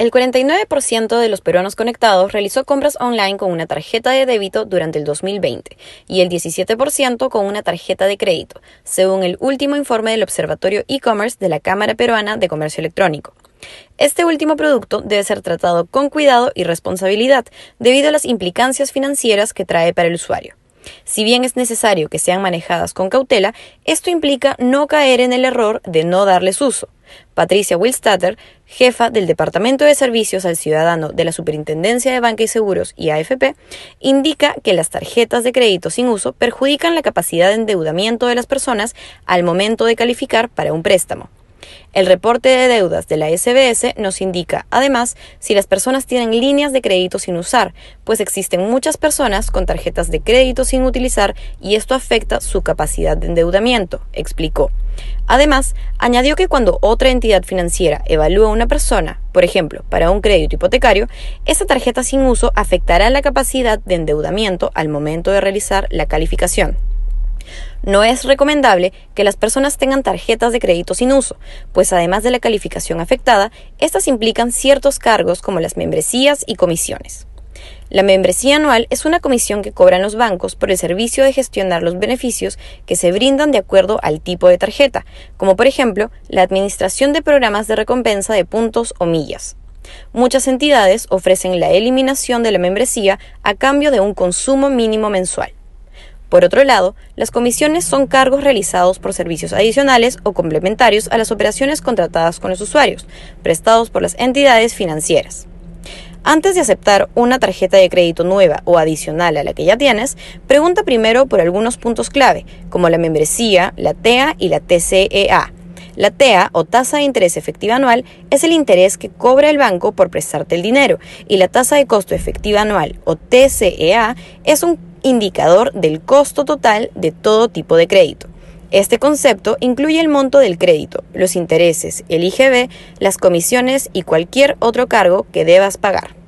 El 49% de los peruanos conectados realizó compras online con una tarjeta de débito durante el 2020 y el 17% con una tarjeta de crédito, según el último informe del Observatorio e-commerce de la Cámara Peruana de Comercio Electrónico. Este último producto debe ser tratado con cuidado y responsabilidad debido a las implicancias financieras que trae para el usuario. Si bien es necesario que sean manejadas con cautela, esto implica no caer en el error de no darles uso. Patricia Wilstatter, jefa del Departamento de Servicios al Ciudadano de la Superintendencia de Banca y Seguros y AFP, indica que las tarjetas de crédito sin uso perjudican la capacidad de endeudamiento de las personas al momento de calificar para un préstamo. El reporte de deudas de la SBS nos indica, además, si las personas tienen líneas de crédito sin usar, pues existen muchas personas con tarjetas de crédito sin utilizar y esto afecta su capacidad de endeudamiento, explicó. Además, añadió que cuando otra entidad financiera evalúa a una persona, por ejemplo, para un crédito hipotecario, esa tarjeta sin uso afectará la capacidad de endeudamiento al momento de realizar la calificación. No es recomendable que las personas tengan tarjetas de crédito sin uso, pues además de la calificación afectada, estas implican ciertos cargos como las membresías y comisiones. La membresía anual es una comisión que cobran los bancos por el servicio de gestionar los beneficios que se brindan de acuerdo al tipo de tarjeta, como por ejemplo la administración de programas de recompensa de puntos o millas. Muchas entidades ofrecen la eliminación de la membresía a cambio de un consumo mínimo mensual. Por otro lado, las comisiones son cargos realizados por servicios adicionales o complementarios a las operaciones contratadas con los usuarios, prestados por las entidades financieras. Antes de aceptar una tarjeta de crédito nueva o adicional a la que ya tienes, pregunta primero por algunos puntos clave, como la membresía, la TEA y la TCEA. La TEA o tasa de interés efectiva anual es el interés que cobra el banco por prestarte el dinero y la tasa de costo efectiva anual o TCEA es un indicador del costo total de todo tipo de crédito. Este concepto incluye el monto del crédito, los intereses, el IGB, las comisiones y cualquier otro cargo que debas pagar.